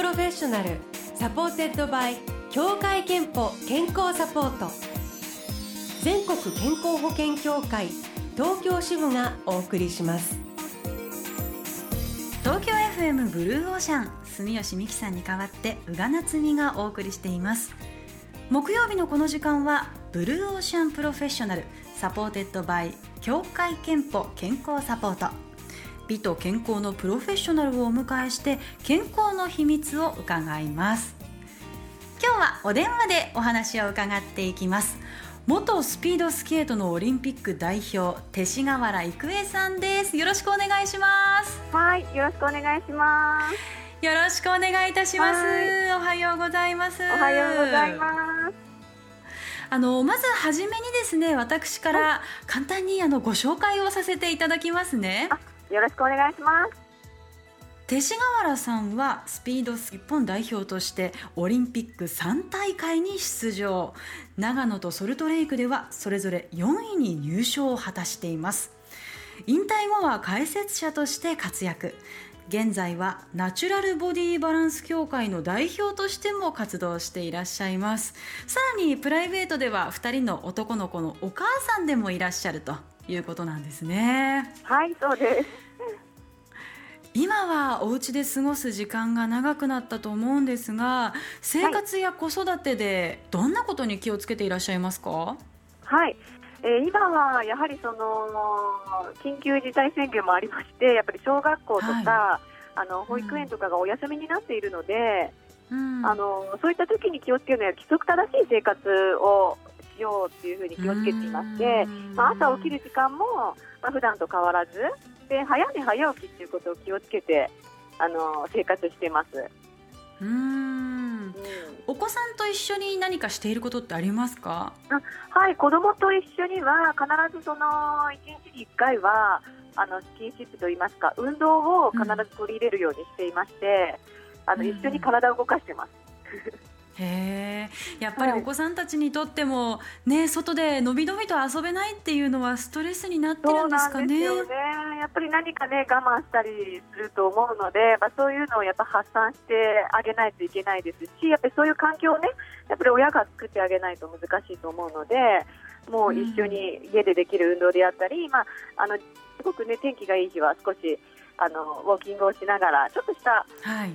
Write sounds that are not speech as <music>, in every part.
Professional Supported by 協会けんぽ健康サポート。全国健康保険協会東京支部がお送りします。東京 FM Blue Ocean 住吉美紀さんに代わって宇賀なつみがお送りしています。木曜日のこの時間は Blue Ocean Professional Supported by 協会けんぽ健康サポート。美と健康のプロフェッショナルをお迎えして健康の秘密を伺います。今日はお電話でお話を伺っていきます。元スピードスケートのオリンピック代表勅使河原郁恵さんです。よろしくお願いします。はいよろしくお願いします。よろしくお願いいたします。おはようございます。おはようございます。あのまずはじめにですね私から簡単にあのご紹介をさせていただきますねよろしくお願いします。勅使河原さんはスピードス日本代表としてオリンピック3大会に出場。長野とソルトレイクではそれぞれ4位に入賞を果たしています。引退後は解説者として活躍。現在はナチュラルボディバランス協会の代表としても活動していらっしゃいます。さらにプライベートでは2人の男の子のお母さんでもいらっしゃると。いうことなんですね。はいそうです。今はお家で過ごす時間が長くなったと思うんですが生活や子育てでどんなことに気をつけていらっしゃいますか？はい、えー、今はやはりその緊急事態宣言もありましてやっぱり小学校とか、はい、あの保育園とかがお休みになっているので、うん、あのそういった時に気をつけるのは規則正しい生活をしようっていうふうに気をつけていまして、まあ、朝起きる時間も、まあ普段と変わらずで早寝早起きっていうことを気をつけてあの生活してます。うん、お子さんと一緒に何かしていることってありますか？はい子供と一緒には必ずその1日に1回はあのスキンシップといいますか運動を必ず取り入れるようにしていまして、うん、あの一緒に体を動かしてます。へえやっぱりお子さんたちにとっても、はい、ね外でのびのびと遊べないっていうのはストレスになってるんですかね。ね。やっぱり何かね我慢したりすると思うので、まあ、そういうのをやっぱ発散してあげないといけないですしやっぱりそういう環境をねやっぱり親が作ってあげないと難しいと思うのでもう一緒に家でできる運動であったり、うん、まあ、あのすごくね天気がいい日は少しあのウォーキングをしながらちょっとした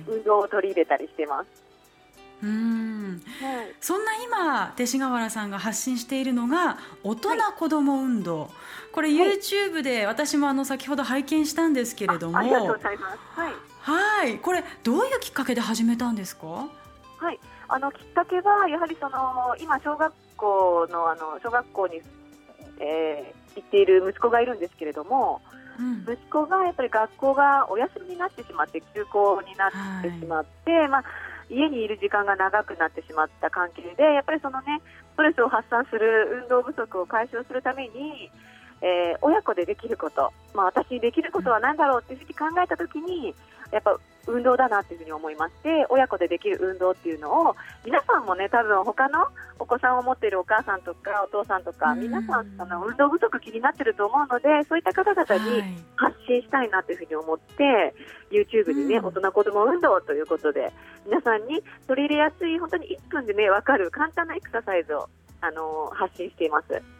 運動を取り入れたりしてます。はいうん、はい、そんな今勅使河原さんが発信しているのが大人子ども運動、はい、これ YouTube で私もあの先ほど拝見したんですけれども。ありがとうございます。はい。はい。これどういうきっかけで始めたんですか？はい。あのきっかけはやはりその今小学校のあの小学校に、えー、行っている息子がいるんですけれども、うん、息子がやっぱり学校がお休みになってしまって休校になってしまって、はい、まあ家にいる時間が長くなってしまった関係でやっぱりそのねストレスを発散する運動不足を解消するために、えー、親子でできること、まあ、私にできることは何だろうっていうふうに考えたときにやっぱ運動だなというふうに思いまして親子でできる運動っていうのを皆さんもね多分他のお子さんを持っているお母さんとかお父さんとか皆さんあの運動不足気になってると思うのでそういった方々に発信したいなというふうに思って、YouTube にね大人子ども運動ということで皆さんに取り入れやすい本当に1分でね分かる簡単なエクササイズをあの発信しています。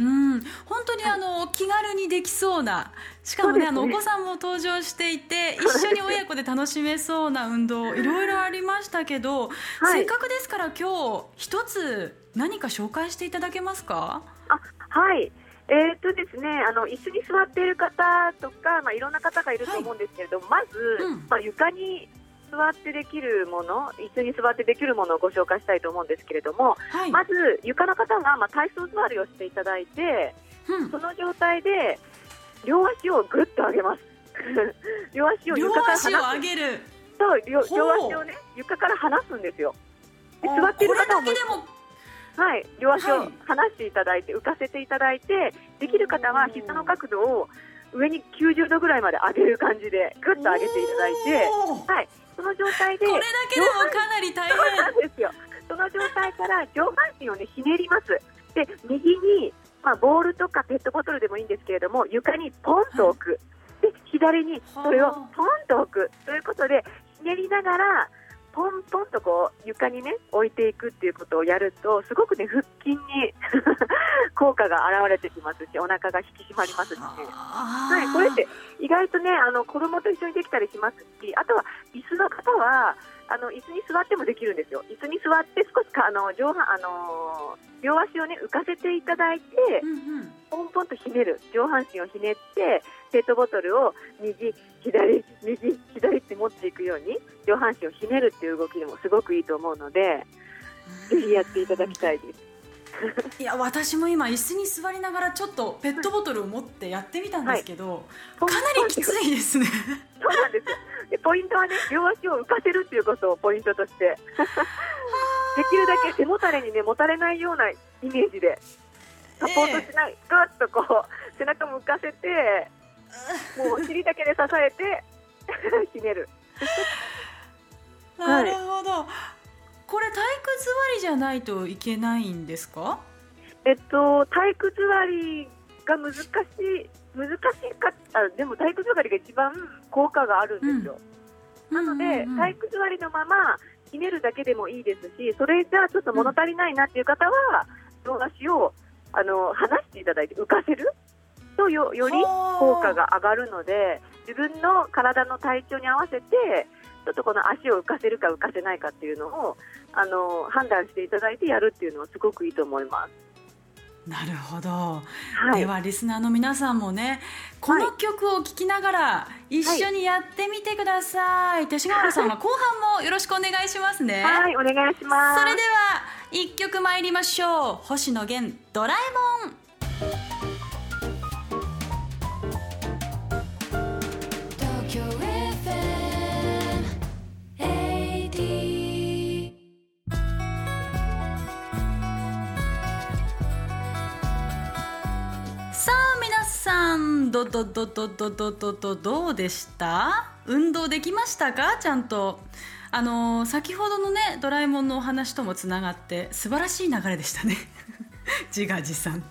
うん。本当にあの、気軽にできそうなしかもね、ね、あのお子さんも登場していて一緒に親子で楽しめそうな運動 <laughs> いろいろありましたけど、はい、せっかくですから今日一つ何か紹介していただけますか？あはい。えーとですね、あの椅子に座っている方とか、まあ、いろんな方がいると思うんですけれども、はい、まず、うん、まあ、床に座ってできるもの椅子に座ってできるものをご紹介したいと思うんですけれども、はい、まず床の方がまあ体操座りをしていただいて、うん、その状態で両足をぐっと上げます。<laughs> 両足を床から離す。そう両両足をね床から離すんですよ。で座っている方もはい、両足を離していただいて、はい、浮かせていただいてできる方は膝の角度を上に90度上まで上げる感じでぐっと上げていただいて、はい、その状態でこれだけでもかなり大変。なんですよ。その状態から上半身をねひねります。で右にまあ、ボールとかペットボトルでもいいんですけれども床にポンと置く、はい、で左にそれをポンと置く。ということでひねりながらポンポンとこう床にね置いていくっていうことをやるとすごくね腹筋に <laughs> 効果が現れてきますしお腹が引き締まりますしね、はい、これって意外とねあの子供と一緒にできたりしますしあとは椅子の方はあの椅子に座ってもできるんですよ。椅子に座って少しかあの上半あの両足をね浮かせていただいて、うんうん、ポンポンとひねる。上半身をひねってペットボトルを右左右左って持っていくように上半身をひねるっていう動きでもすごくいいと思うのでぜひやっていただきたいです。いや私も今椅子に座りながらちょっとペットボトルを持ってやってみたんですけど、はい、かなりきついですね。そうなんですでポイントはね両足を浮かせるっていうことをポイントとして <laughs> できるだけ背もたれにねもたれないようなイメージでサポートしない、ぐ、えー、っとこう背中も浮かせてもう尻だけで支えて <laughs> ひねる。なるほど、はい、これ体育座りじゃないといけないんですか？えっと体育座りが難しい難しかったでも体育座りが一番効果があるんですよ、うん、なので、うんうんうん、体育座りのままひねるだけでもいいですしそれじゃあちょっと物足りないなっていう方は、両足をあの離していただいて浮かせるとよより効果が上がるので自分の体の体調に合わせてちょっとこの足を浮かせるか浮かせないかっていうのをあの判断していただいてやるっていうのはすごくいいと思います。なるほど、はい、ではリスナーの皆さんもねこの曲を聴きながら一緒にやってみてください、はい、勅使川原さんは後半もよろしくお願いしますね。はいお願いします。それでは一曲参りましょう。星野源ドラえもんどどどどどどどどうでした運動できましたかちゃんとあのー、先ほどのねドラえもんのお話ともつながって素晴らしい流れでしたね自画自賛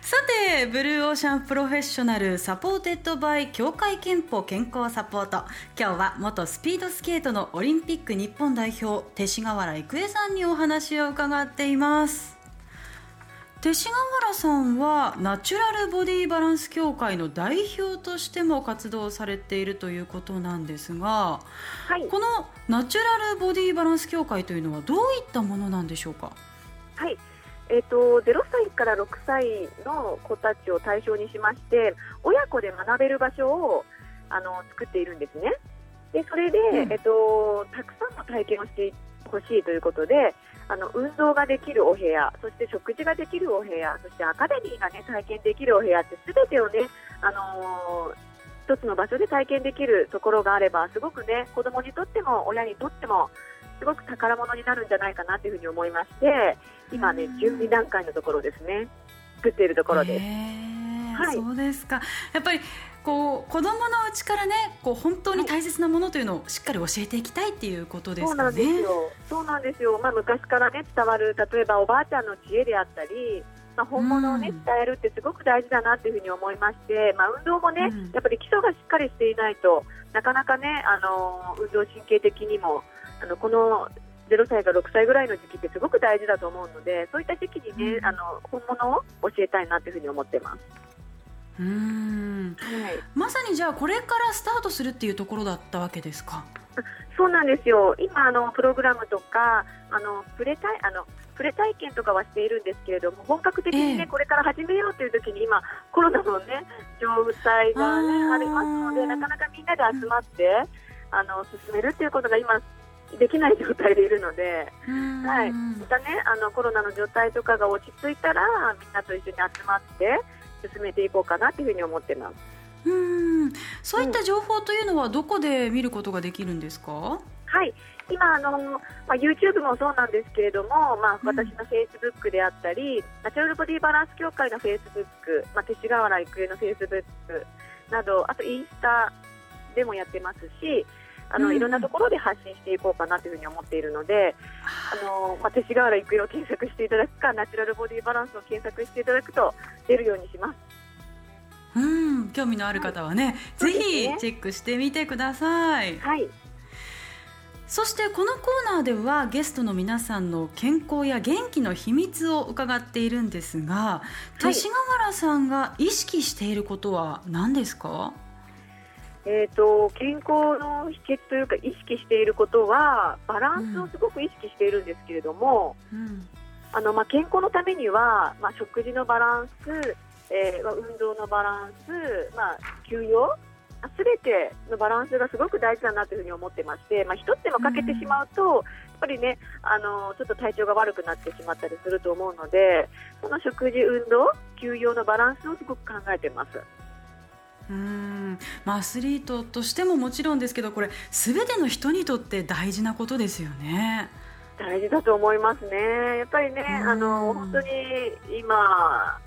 さて Blue Ocean Professional Supported by 協会けんぽ健康サポート今日は元スピードスケートのオリンピック日本代表勅使河原郁恵さんにお話を伺っています勅使河原さんはナチュラルボディバランス協会の代表としても活動されているということなんですが、はい、このナチュラルボディバランス協会というのはどういったものなんでしょうか？はい、えーと、0歳から6歳の子たちを対象にしまして親子で学べる場所をあの作っているんですね。でそれで、うん、えっと、たくさんの体験をしてほしいということであの運動ができるお部屋そして食事ができるお部屋そしてアカデミーが、ね、体験できるお部屋ってすべてをね、あのー、一つの場所で体験できるところがあればすごくね子どもにとっても親にとってもすごく宝物になるんじゃないかなというふうに思いまして今ね準備段階のところですね。作っているところです。はい、そうですかやっぱりこう子供のうちからねこう本当に大切なものというのをしっかり教えていきたいっていうことですかね。そうなんですよ。まあ昔からね伝わる例えばおばあちゃんの知恵であったり。まあ、本物を、ね、伝えるってすごく大事だなというふうに思いまして、まあ、運動もね、うん、やっぱり基礎がしっかりしていないとなかなかね、あの運動神経的にもあのこの0歳から6歳ぐらいの時期ってすごく大事だと思うのでそういった時期にね、うん、あの本物を教えたいなというふうに思ってます。うん、はい、まさにじゃあこれからスタートするっていうところだったわけですか？そうなんですよ。今あのプログラムとかあのプレタイあのプレ体験とかはしているんですけれども本格的にね、えー、これから始めようという時に今コロナのね状態がねありますのでなかなかみんなで集まって、あの進めるっていうことが今できない状態でいるので、はい、またねあのコロナの状態とかが落ち着いたらみんなと一緒に集まって進めていこうかなというふうに思ってます。うん。そういった情報というのはどこで見ることができるんですか、うん、はい。今あの、まあ、YouTube もそうなんですけれども、まあ、私のフェイスブックであったり、うん、ナチュラルボディバランス協会のフェイスブック、まあ、勅使河原郁恵のフェイスブックなどあとインスタでもやってますしあの、うん、いろんなところで発信していこうかなというふうに思っているので、あのまあ、勅使河原育恵を検索していただくかナチュラルボディバランスを検索していただくと出るようにします。うん興味のある方はね、はい、ぜひチェックしてみてください。はい。そしてこのコーナーではゲストの皆さんの健康や元気の秘密を伺っているんですが、勅使河原さんが意識していることは何ですか？えーと、健康の秘訣というか意識していることはバランスをすごく意識しているんですけれども、うんあのまあ、健康のためには、まあ、食事のバランス、えー、運動のバランス、まあ、休養すべてのバランスがすごく大事だなというふうに思ってまして、まあ、一つでも欠けてしまうと、やっぱりねあのちょっと体調が悪くなってしまったりすると思うのでその食事、運動、休養のバランスをすごく考えてます。うんまあ、アスリートとしてももちろんですけどこれすべての人にとって大事なことですよね。大事だと思いますね。やっぱりね、あの本当に今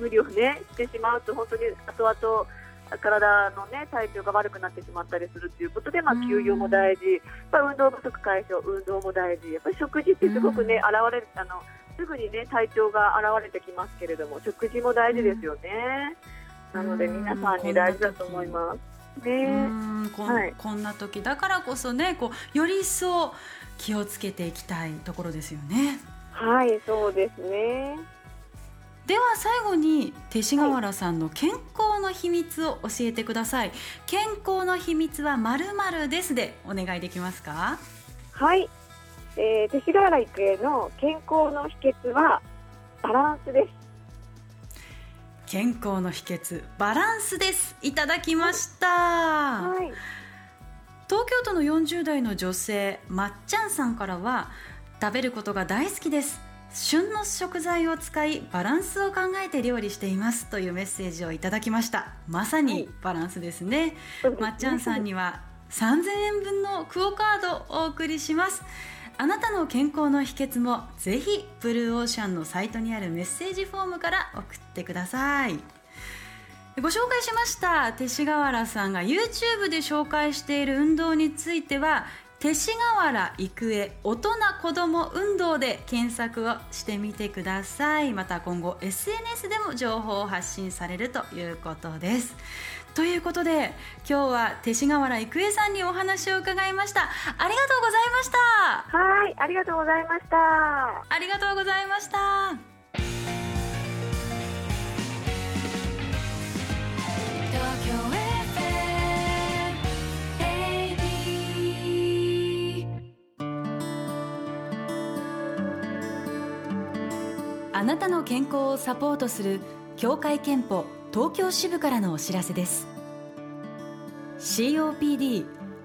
無理をねしてしまうと本当に後々体のね体調が悪くなってしまったりするということで、まあ、休養も大事、やっぱ運動不足解消、運動も大事、やっぱり食事ってすごくね、現れるあのすぐにね体調が現れてきますけれども、食事も大事ですよね。なので皆さんに大事だと思います。ね、こはい、こんな時だからこそねこうより一層気をつけていきたいところですよね。はいそうですね。では最後に勅使河原さんの健康の秘密を教えてください、はい、健康の秘密はまるまるですでお願いできますか？はい、えー、勅使河原育英の健康の秘訣はバランスです健康の秘訣バランスです。いただきました、はい、東京都の40代の女性まっちゃんさんからは食べることが大好きです。旬の食材を使いバランスを考えて料理しています。というメッセージをいただきました。まさにバランスですね、はい、まっちゃんさんには3000円分のクオカードをお送りしますあなたの健康の秘訣もぜひブルーオーシャンのサイトにあるメッセージフォームから送ってください。ご紹介しました勅使河原さんが YouTube で紹介している運動については勅使河原育英大人子ども運動で検索をしてみてください。また今後 SNS でも情報を発信されるということです。ということで今日は勅使河原郁恵さんにお話を伺いました。ありがとうございました。はいありがとうございました。ありがとうございました。あなたの健康をサポートする協会憲法東京支部からのお知らせです。COPD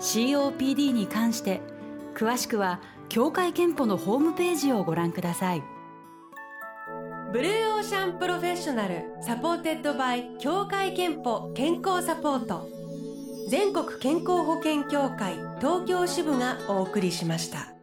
COPD に関して詳しくは協会けんぽのホームページをご覧くださいブルーオーシャン Professional Supported by 協会けんぽ健康サポート全国健康保険協会東京支部がお送りしました。